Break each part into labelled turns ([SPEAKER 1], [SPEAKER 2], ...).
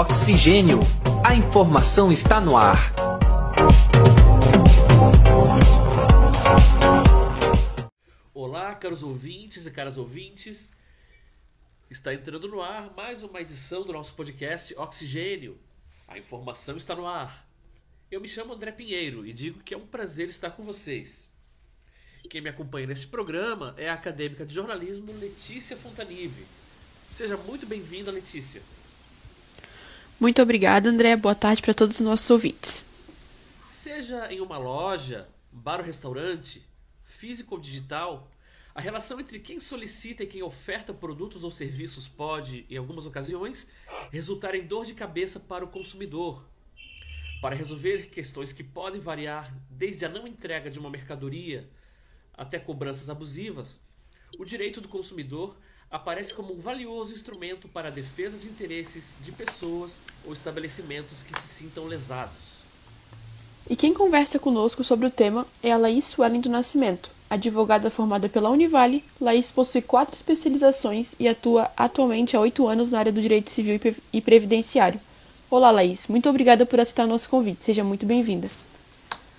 [SPEAKER 1] Oxigênio. A informação está no ar.
[SPEAKER 2] Olá, caros ouvintes e caras ouvintes. Está entrando no ar mais uma edição do nosso podcast Oxigênio. A informação está no ar. Eu me chamo André Pinheiro e digo que é um prazer estar com vocês. Quem me acompanha neste programa é a acadêmica de jornalismo Letícia Fontanive. Seja muito bem-vinda, Letícia.
[SPEAKER 3] Muito obrigada, André. Boa tarde para todos os nossos ouvintes.
[SPEAKER 2] Seja em uma loja, bar ou restaurante, físico ou digital, a relação entre quem solicita e quem oferta produtos ou serviços pode, em algumas ocasiões, resultar em dor de cabeça para o consumidor. Para resolver questões que podem variar desde a não entrega de uma mercadoria até cobranças abusivas, o direito do consumidor aparece como um valioso instrumento para a defesa de interesses de pessoas ou estabelecimentos que se sintam lesados.
[SPEAKER 3] E quem conversa conosco sobre o tema é a Laís Suelen do Nascimento, advogada formada pela Univale. Laís possui quatro especializações e atua atualmente há oito anos na área do direito civil e previdenciário. Olá, Laís. Muito obrigada por aceitar o nosso convite. Seja muito bem-vinda.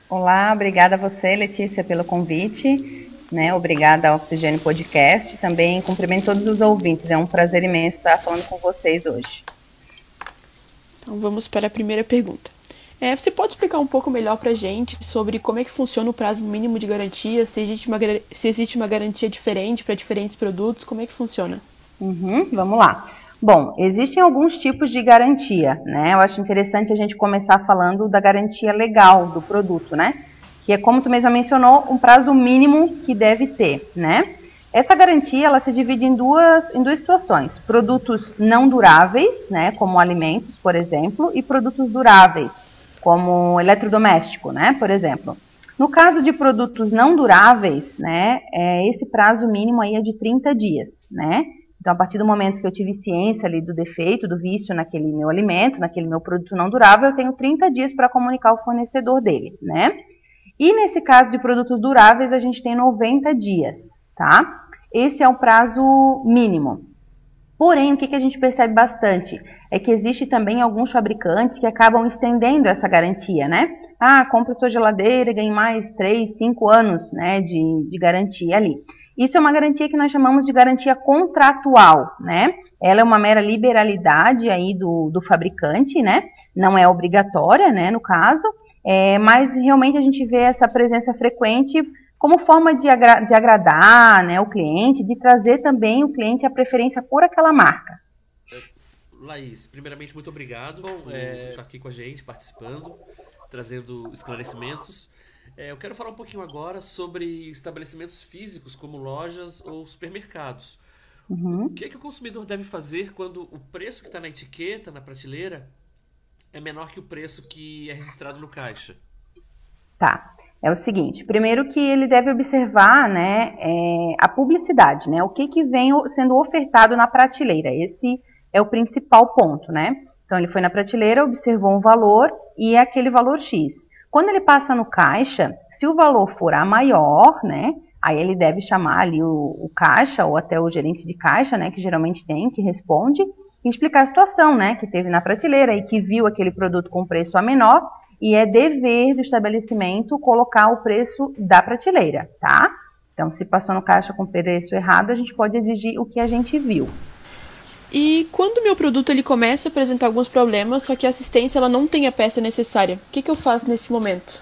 [SPEAKER 4] Olá, obrigada a você, Letícia, pelo convite. Né? Obrigada ao Oxigênio Podcast. Também cumprimento todos os ouvintes. É um prazer imenso estar falando com vocês hoje.
[SPEAKER 3] Então vamos para a primeira pergunta. É, você pode explicar um pouco melhor para a gente sobre como é que funciona o prazo mínimo de garantia, se existe uma, se existe uma garantia diferente para diferentes produtos, como é que funciona?
[SPEAKER 4] Uhum, vamos lá. Bom, existem alguns tipos de garantia, né? Eu acho interessante a gente começar falando da garantia legal do produto, né? Que é como tu mesma mencionou, um prazo mínimo que deve ter, né? Essa garantia ela se divide em duas, em duas situações: produtos não duráveis, né, como alimentos, por exemplo, e produtos duráveis, como eletrodoméstico, né, por exemplo. No caso de produtos não duráveis, né, é, esse prazo mínimo aí é de 30 dias, né? Então, a partir do momento que eu tive ciência ali do defeito, do vício naquele meu alimento, naquele meu produto não durável, eu tenho 30 dias para comunicar ao fornecedor dele, né? E nesse caso de produtos duráveis, a gente tem 90 dias, tá? Esse é o prazo mínimo. Porém, o que, a gente percebe bastante é que existe também alguns fabricantes que acabam estendendo essa garantia, né? Ah, compra sua geladeira e ganhe mais 3, 5 anos né, de, de garantia ali. Isso é uma garantia que nós chamamos de garantia contratual, né? Ela é uma mera liberalidade aí do, do fabricante, né? Não é obrigatória, né, no caso, é, mas realmente a gente vê essa presença frequente como forma de, agra de agradar né, o cliente, de trazer também o cliente a preferência por aquela marca.
[SPEAKER 2] Laís, primeiramente, muito obrigado por é, estar aqui com a gente, participando, trazendo esclarecimentos. É, eu quero falar um pouquinho agora sobre estabelecimentos físicos, como lojas ou supermercados. Uhum. O que, é que o consumidor deve fazer quando o preço que está na etiqueta, na prateleira, é menor que o preço que é registrado no caixa?
[SPEAKER 4] Tá é o seguinte: primeiro que ele deve observar, né, é, a publicidade, né, o que que vem sendo ofertado na prateleira. Esse é o principal ponto, né? Então ele foi na prateleira, observou um valor e é aquele valor X. Quando ele passa no caixa, se o valor for a maior, né, aí ele deve chamar ali o, o caixa ou até o gerente de caixa, né, que geralmente tem, que responde, explicar a situação, né, que teve na prateleira e que viu aquele produto com preço a menor e é dever do estabelecimento colocar o preço da prateleira, tá? Então, se passou no caixa com preço errado, a gente pode exigir o que a gente viu.
[SPEAKER 3] E quando o meu produto ele começa a apresentar alguns problemas, só que a assistência ela não tem a peça necessária, o que, que eu faço nesse momento?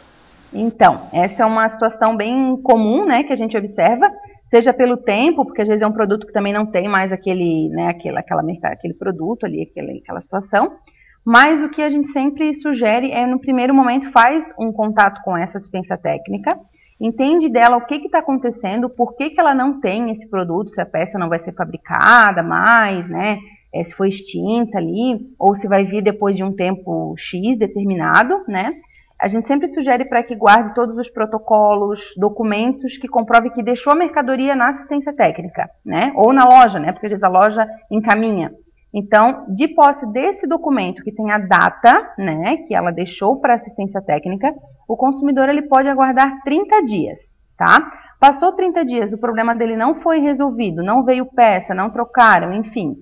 [SPEAKER 4] Então, essa é uma situação bem comum, né, que a gente observa, seja pelo tempo, porque às vezes é um produto que também não tem mais aquele, né, aquele, aquela, aquele produto ali, aquela, aquela situação, mas o que a gente sempre sugere é, no primeiro momento, faz um contato com essa assistência técnica, entende dela o que está acontecendo, por que, que ela não tem esse produto, se a peça não vai ser fabricada mais, né? É, se foi extinta ali, ou se vai vir depois de um tempo X determinado, né? A gente sempre sugere para que guarde todos os protocolos, documentos que comprove que deixou a mercadoria na assistência técnica, né? Ou na loja, né? Porque às vezes a loja encaminha. Então, de posse desse documento que tem a data, né, que ela deixou para assistência técnica, o consumidor ele pode aguardar 30 dias, tá? Passou 30 dias, o problema dele não foi resolvido, não veio peça, não trocaram, enfim.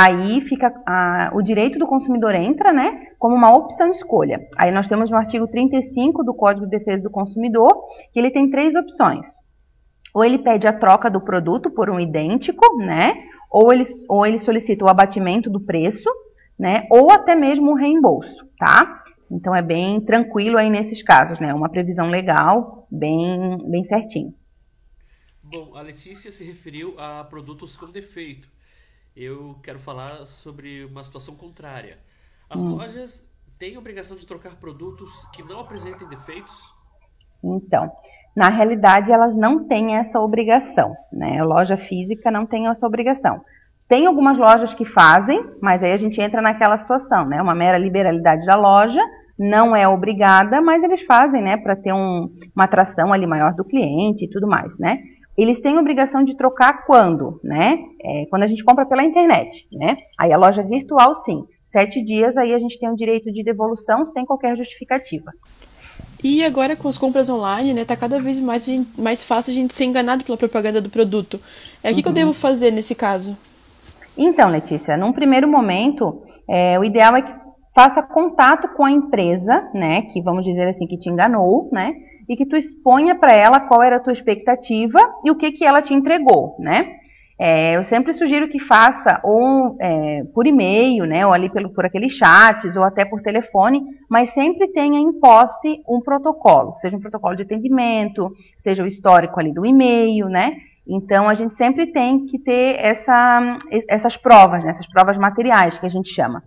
[SPEAKER 4] Aí fica a, o direito do consumidor entra, né, como uma opção de escolha. Aí nós temos no artigo 35 do Código de Defesa do Consumidor, que ele tem três opções. Ou ele pede a troca do produto por um idêntico, né, ou ele, ou ele solicita o abatimento do preço, né, ou até mesmo o reembolso, tá? Então é bem tranquilo aí nesses casos, né? Uma previsão legal, bem, bem certinho.
[SPEAKER 2] Bom, a Letícia se referiu a produtos com defeito. Eu quero falar sobre uma situação contrária. As hum. lojas têm obrigação de trocar produtos que não apresentem defeitos?
[SPEAKER 4] Então, na realidade, elas não têm essa obrigação. Né? A loja física não tem essa obrigação. Tem algumas lojas que fazem, mas aí a gente entra naquela situação, né? Uma mera liberalidade da loja, não é obrigada, mas eles fazem, né, para ter um, uma atração ali maior do cliente e tudo mais, né? Eles têm obrigação de trocar quando, né? É, quando a gente compra pela internet, né? Aí a loja virtual, sim. Sete dias, aí a gente tem o direito de devolução sem qualquer justificativa.
[SPEAKER 3] E agora com as compras online, né, tá cada vez mais, mais fácil a gente ser enganado pela propaganda do produto. É, o que, uhum. que eu uhum. devo fazer nesse caso?
[SPEAKER 4] Então, Letícia, num primeiro momento, é, o ideal é que faça contato com a empresa, né, que vamos dizer assim, que te enganou, né, e que tu exponha para ela qual era a tua expectativa e o que que ela te entregou, né. É, eu sempre sugiro que faça ou é, por e-mail, né, ou ali pelo, por aqueles chats, ou até por telefone, mas sempre tenha em posse um protocolo, seja um protocolo de atendimento, seja o histórico ali do e-mail, né, então a gente sempre tem que ter essa, essas provas, né, essas provas materiais que a gente chama.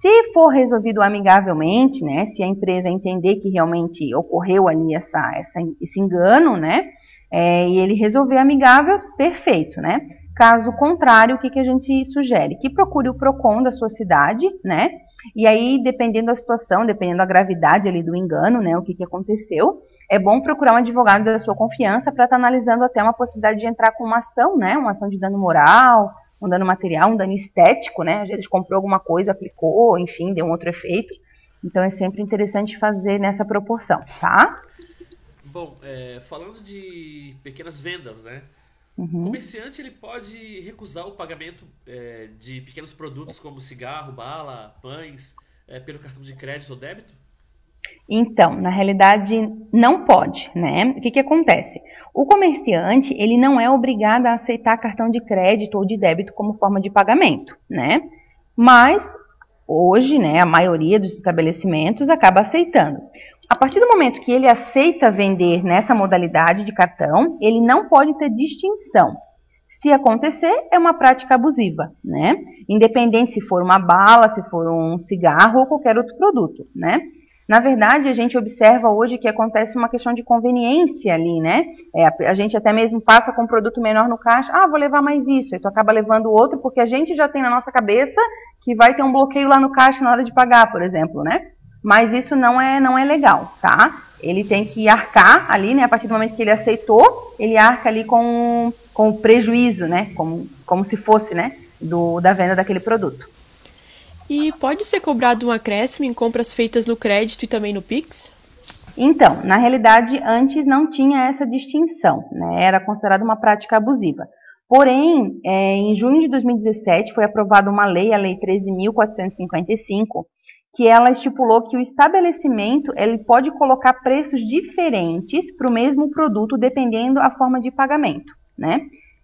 [SPEAKER 4] Se for resolvido amigavelmente, né, se a empresa entender que realmente ocorreu ali essa, essa esse engano, né, é, e ele resolver amigável, perfeito, né. Caso contrário, o que, que a gente sugere? Que procure o PROCON da sua cidade, né, e aí, dependendo da situação, dependendo da gravidade ali do engano, né, o que, que aconteceu, é bom procurar um advogado da sua confiança para estar tá analisando até uma possibilidade de entrar com uma ação, né, uma ação de dano moral, um dano material, um dano estético, né? Às vezes comprou alguma coisa, aplicou, enfim, deu um outro efeito. Então é sempre interessante fazer nessa proporção, tá?
[SPEAKER 2] Bom, é, falando de pequenas vendas, né? Uhum. O comerciante ele pode recusar o pagamento é, de pequenos produtos como cigarro, bala, pães, é, pelo cartão de crédito ou débito?
[SPEAKER 4] Então, na realidade, não pode, né? O que, que acontece? O comerciante, ele não é obrigado a aceitar cartão de crédito ou de débito como forma de pagamento, né? Mas, hoje, né, a maioria dos estabelecimentos acaba aceitando. A partir do momento que ele aceita vender nessa modalidade de cartão, ele não pode ter distinção. Se acontecer, é uma prática abusiva, né? Independente se for uma bala, se for um cigarro ou qualquer outro produto, né? Na verdade, a gente observa hoje que acontece uma questão de conveniência ali, né? É, a gente até mesmo passa com um produto menor no caixa, ah, vou levar mais isso, e tu acaba levando outro, porque a gente já tem na nossa cabeça que vai ter um bloqueio lá no caixa na hora de pagar, por exemplo, né? Mas isso não é, não é legal, tá? Ele tem que arcar ali, né? A partir do momento que ele aceitou, ele arca ali com, com o prejuízo, né? Como, como se fosse, né? Do, da venda daquele produto.
[SPEAKER 3] E pode ser cobrado um acréscimo em compras feitas no crédito e também no Pix?
[SPEAKER 4] Então, na realidade, antes não tinha essa distinção, né? era considerada uma prática abusiva. Porém, é, em junho de 2017 foi aprovada uma lei, a Lei 13.455, que ela estipulou que o estabelecimento ele pode colocar preços diferentes para o mesmo produto, dependendo a forma de pagamento, né?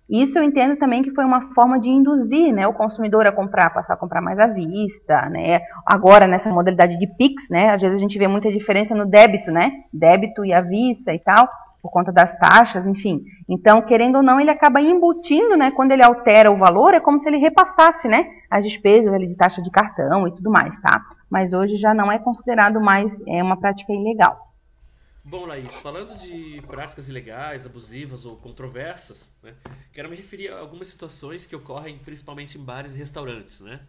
[SPEAKER 4] Isso eu entendo também que foi uma forma de induzir né, o consumidor a comprar, passar a comprar mais à vista, né? Agora, nessa modalidade de PIX, né? Às vezes a gente vê muita diferença no débito, né? Débito e à vista e tal, por conta das taxas, enfim. Então, querendo ou não, ele acaba embutindo, né? Quando ele altera o valor, é como se ele repassasse, né? As despesas ali de taxa de cartão e tudo mais, tá? Mas hoje já não é considerado mais é, uma prática ilegal.
[SPEAKER 2] Bom, Laís, falando de práticas ilegais, abusivas ou controversas, né, quero me referir a algumas situações que ocorrem principalmente em bares e restaurantes. Né?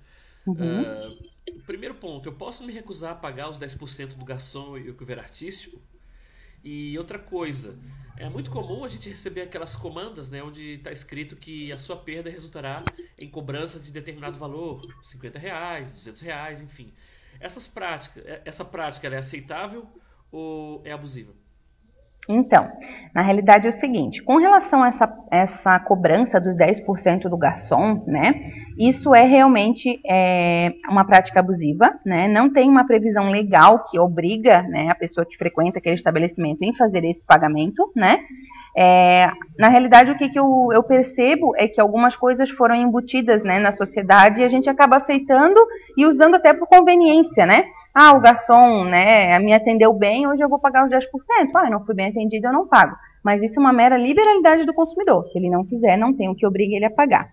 [SPEAKER 2] Uhum. Uh, primeiro ponto, eu posso me recusar a pagar os 10% do garçom e o cover artístico? E outra coisa, é muito comum a gente receber aquelas comandas né, onde está escrito que a sua perda resultará em cobrança de determinado valor, 50 reais, 200 reais, enfim. Essas práticas, essa prática é aceitável ou é abusiva?
[SPEAKER 4] Então, na realidade é o seguinte, com relação a essa, essa cobrança dos 10% do garçom, né, isso é realmente é, uma prática abusiva, né, não tem uma previsão legal que obriga, né, a pessoa que frequenta aquele estabelecimento em fazer esse pagamento, né, é, na realidade, o que, que eu, eu, percebo é que algumas coisas foram embutidas né, na sociedade e a gente acaba aceitando e usando até por conveniência, né? Ah, o garçom né, me atendeu bem, hoje eu vou pagar os 10%. Ah, não fui bem atendido, eu não pago. Mas isso é uma mera liberalidade do consumidor. Se ele não quiser, não tem o que obrigue ele a pagar.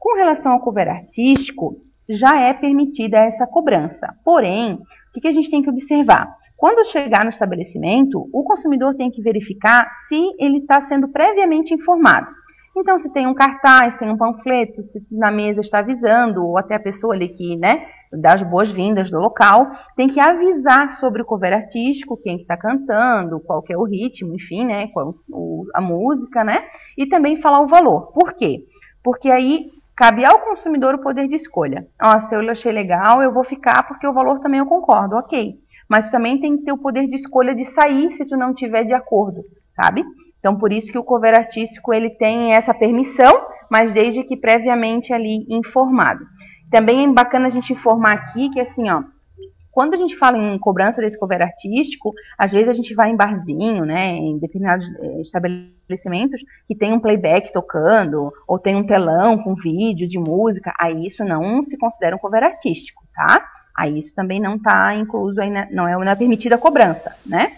[SPEAKER 4] Com relação ao cover artístico, já é permitida essa cobrança. Porém, o que, a gente tem que observar? Quando chegar no estabelecimento, o consumidor tem que verificar se ele está sendo previamente informado. Então, se tem um cartaz, tem um panfleto, se na mesa está avisando, ou até a pessoa ali que, né, dá as boas-vindas do local, tem que avisar sobre o cover artístico, quem está cantando, qual é o ritmo, enfim, né, qual o, a música, né, e também falar o valor. Por quê? Porque aí cabe ao consumidor o poder de escolha. Ó, se eu achei legal, eu vou ficar porque o valor também eu concordo, ok mas também tem que ter o poder de escolha de sair se tu não tiver de acordo, sabe? Então, por isso que o cover artístico ele tem essa permissão, mas desde que previamente ali informado. Também é bacana a gente informar aqui que assim, ó, quando a gente fala em cobrança desse cover artístico, às vezes a gente vai em barzinho, né, em determinados eh, estabelecimentos que tem um playback tocando ou tem um telão com vídeo de música, aí isso não se considera um cover artístico, tá? Aí isso também não está incluso, aí, não, é, não é permitida a cobrança, né?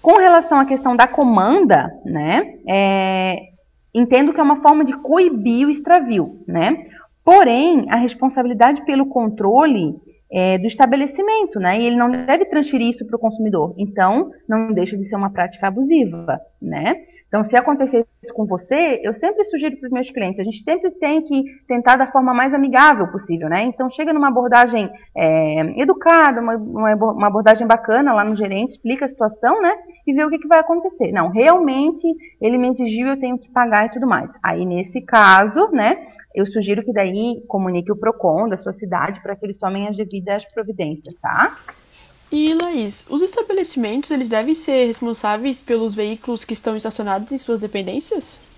[SPEAKER 4] Com relação à questão da comanda, né, é, entendo que é uma forma de coibir o extravio, né? Porém, a responsabilidade pelo controle é, do estabelecimento, né? E ele não deve transferir isso para o consumidor. Então, não deixa de ser uma prática abusiva, né? Então, se acontecer isso com você, eu sempre sugiro para os meus clientes, a gente sempre tem que tentar da forma mais amigável possível, né? Então, chega numa abordagem é, educada, uma, uma, abordagem bacana lá no gerente, explica a situação, né? E vê o que, que vai acontecer. Não, realmente ele me exigiu, eu tenho que pagar e tudo mais. Aí, nesse caso, né? Eu sugiro que daí comunique o PROCON da sua cidade para que eles tomem as devidas providências, tá?
[SPEAKER 3] E Laís, os estabelecimentos eles devem ser responsáveis pelos veículos que estão estacionados em suas dependências?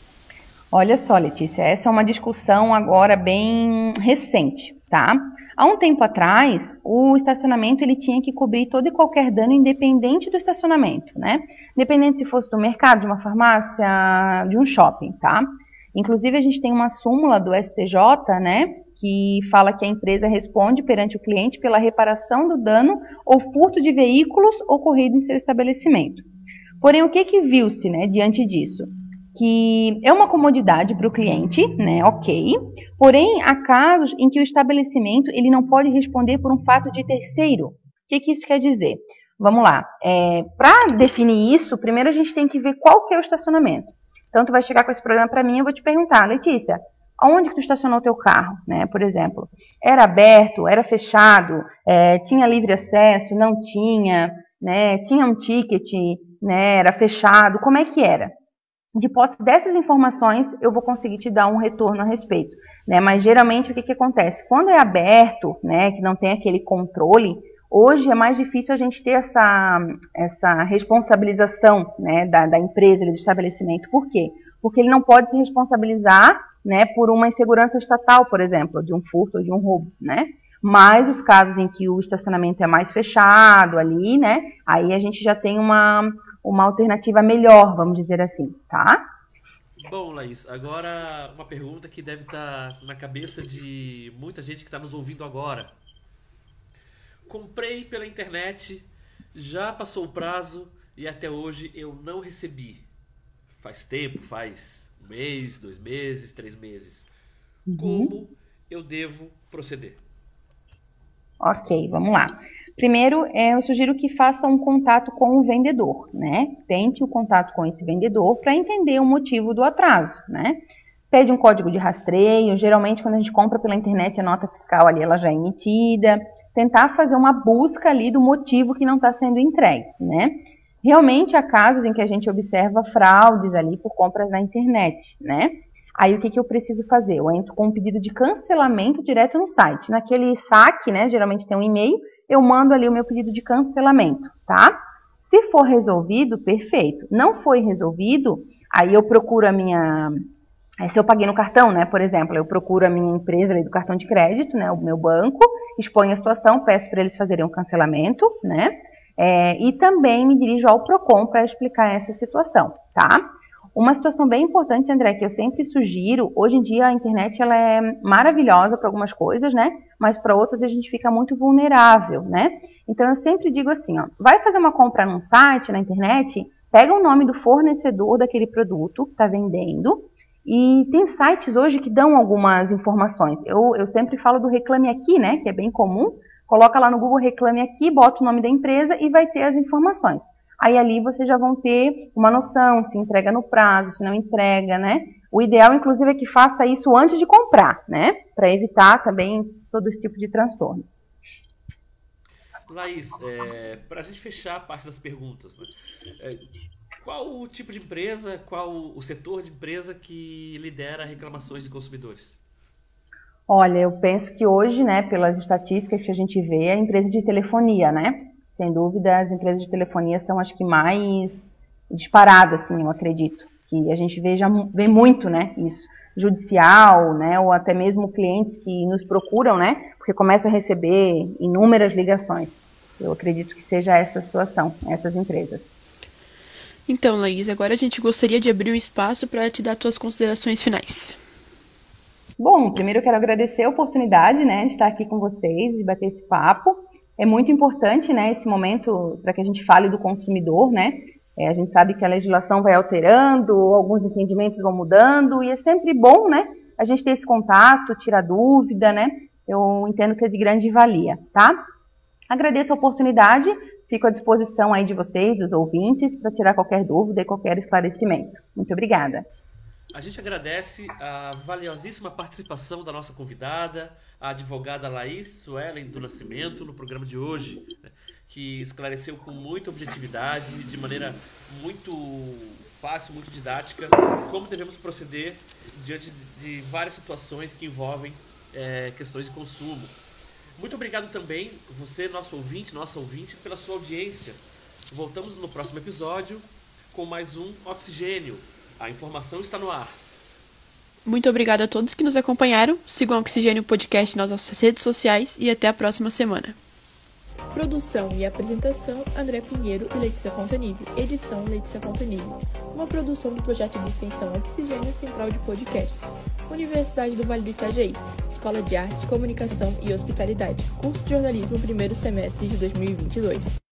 [SPEAKER 4] Olha só, Letícia, essa é uma discussão agora bem recente, tá? Há um tempo atrás, o estacionamento ele tinha que cobrir todo e qualquer dano independente do estacionamento, né? Independente se fosse do mercado, de uma farmácia, de um shopping, tá? Inclusive a gente tem uma súmula do STJ, né, que fala que a empresa responde perante o cliente pela reparação do dano ou furto de veículos ocorrido em seu estabelecimento. Porém, o que, que viu-se né, diante disso? Que é uma comodidade para o cliente, né, ok, porém há casos em que o estabelecimento ele não pode responder por um fato de terceiro. O que, que isso quer dizer? Vamos lá, é, para definir isso, primeiro a gente tem que ver qual que é o estacionamento. Então, tu vai chegar com esse problema para mim e eu vou te perguntar, Letícia, Onde que tu estacionou teu carro, né? Por exemplo, era aberto, era fechado, é, tinha livre acesso, não tinha, né? Tinha um ticket, né? Era fechado, como é que era? De posse dessas informações, eu vou conseguir te dar um retorno a respeito, né? Mas geralmente o que que acontece? Quando é aberto, né? Que não tem aquele controle, Hoje é mais difícil a gente ter essa, essa responsabilização né, da, da empresa, do estabelecimento. Por quê? Porque ele não pode se responsabilizar né, por uma insegurança estatal, por exemplo, de um furto ou de um roubo, né? Mas os casos em que o estacionamento é mais fechado ali, né, aí a gente já tem uma, uma alternativa melhor, vamos dizer assim, tá?
[SPEAKER 2] Bom, Laís, agora uma pergunta que deve estar na cabeça de muita gente que está nos ouvindo agora. Comprei pela internet, já passou o prazo e até hoje eu não recebi. Faz tempo, faz mês, dois meses, três meses. Uhum. Como eu devo proceder?
[SPEAKER 4] Ok, vamos lá. Primeiro, é, eu sugiro que faça um contato com o vendedor, né? Tente o contato com esse vendedor para entender o motivo do atraso, né? Pede um código de rastreio. Geralmente, quando a gente compra pela internet, a nota fiscal ali ela já é emitida. Tentar fazer uma busca ali do motivo que não está sendo entregue, né? Realmente há casos em que a gente observa fraudes ali por compras na internet, né? Aí o que, que eu preciso fazer? Eu entro com um pedido de cancelamento direto no site. Naquele saque, né? Geralmente tem um e-mail, eu mando ali o meu pedido de cancelamento, tá? Se for resolvido, perfeito. Não foi resolvido, aí eu procuro a minha. É, se eu paguei no cartão, né, por exemplo, eu procuro a minha empresa ali do cartão de crédito, né, o meu banco, exponho a situação, peço para eles fazerem um cancelamento, né, é, e também me dirijo ao PROCON para explicar essa situação, tá? Uma situação bem importante, André, que eu sempre sugiro, hoje em dia a internet ela é maravilhosa para algumas coisas, né? Mas para outras a gente fica muito vulnerável, né? Então eu sempre digo assim, ó, vai fazer uma compra num site, na internet, pega o nome do fornecedor daquele produto que está vendendo, e tem sites hoje que dão algumas informações. Eu, eu sempre falo do Reclame Aqui, né? Que é bem comum. Coloca lá no Google Reclame Aqui, bota o nome da empresa e vai ter as informações. Aí ali vocês já vão ter uma noção se entrega no prazo, se não entrega, né? O ideal, inclusive, é que faça isso antes de comprar, né? Para evitar também todo esse tipo de transtorno.
[SPEAKER 2] Laís, é, para a gente fechar a parte das perguntas, né? é, qual o tipo de empresa, qual o setor de empresa que lidera reclamações de consumidores?
[SPEAKER 4] Olha, eu penso que hoje, né, pelas estatísticas que a gente vê, é a empresa de telefonia, né? sem dúvida, as empresas de telefonia são as que mais disparadas, assim, eu acredito. Que a gente vê, já, vê muito, né, isso. Judicial, né, ou até mesmo clientes que nos procuram, né, porque começam a receber inúmeras ligações. Eu acredito que seja essa a situação, essas empresas.
[SPEAKER 3] Então, Laís, agora a gente gostaria de abrir um espaço para te dar tuas considerações finais.
[SPEAKER 4] Bom, primeiro eu quero agradecer a oportunidade, né, de estar aqui com vocês e bater esse papo é muito importante, né, esse momento para que a gente fale do consumidor, né? É, a gente sabe que a legislação vai alterando, alguns entendimentos vão mudando e é sempre bom, né, a gente ter esse contato, tirar dúvida, né? Eu entendo que é de grande valia, tá? Agradeço a oportunidade, fico à disposição aí de vocês, dos ouvintes, para tirar qualquer dúvida e qualquer esclarecimento. Muito obrigada.
[SPEAKER 2] A gente agradece a valiosíssima participação da nossa convidada, a advogada Laís Suelen do Nascimento, no programa de hoje, né, que esclareceu com muita objetividade, de maneira muito fácil, muito didática, como devemos proceder diante de várias situações que envolvem é, questões de consumo. Muito obrigado também, você, nosso ouvinte, nossa ouvinte, pela sua audiência. Voltamos no próximo episódio com mais um Oxigênio a informação está no ar.
[SPEAKER 3] Muito obrigada a todos que nos acompanharam. Sigam o Oxigênio Podcast nas nossas redes sociais e até a próxima semana. Produção e apresentação: André Pinheiro e Letícia Fontanive. Edição: Letícia Fontanive. Uma produção do projeto de extensão Oxigênio Central de Podcasts. Universidade do Vale do Itajaí. Escola de Artes, Comunicação e Hospitalidade. Curso de Jornalismo, primeiro semestre de 2022.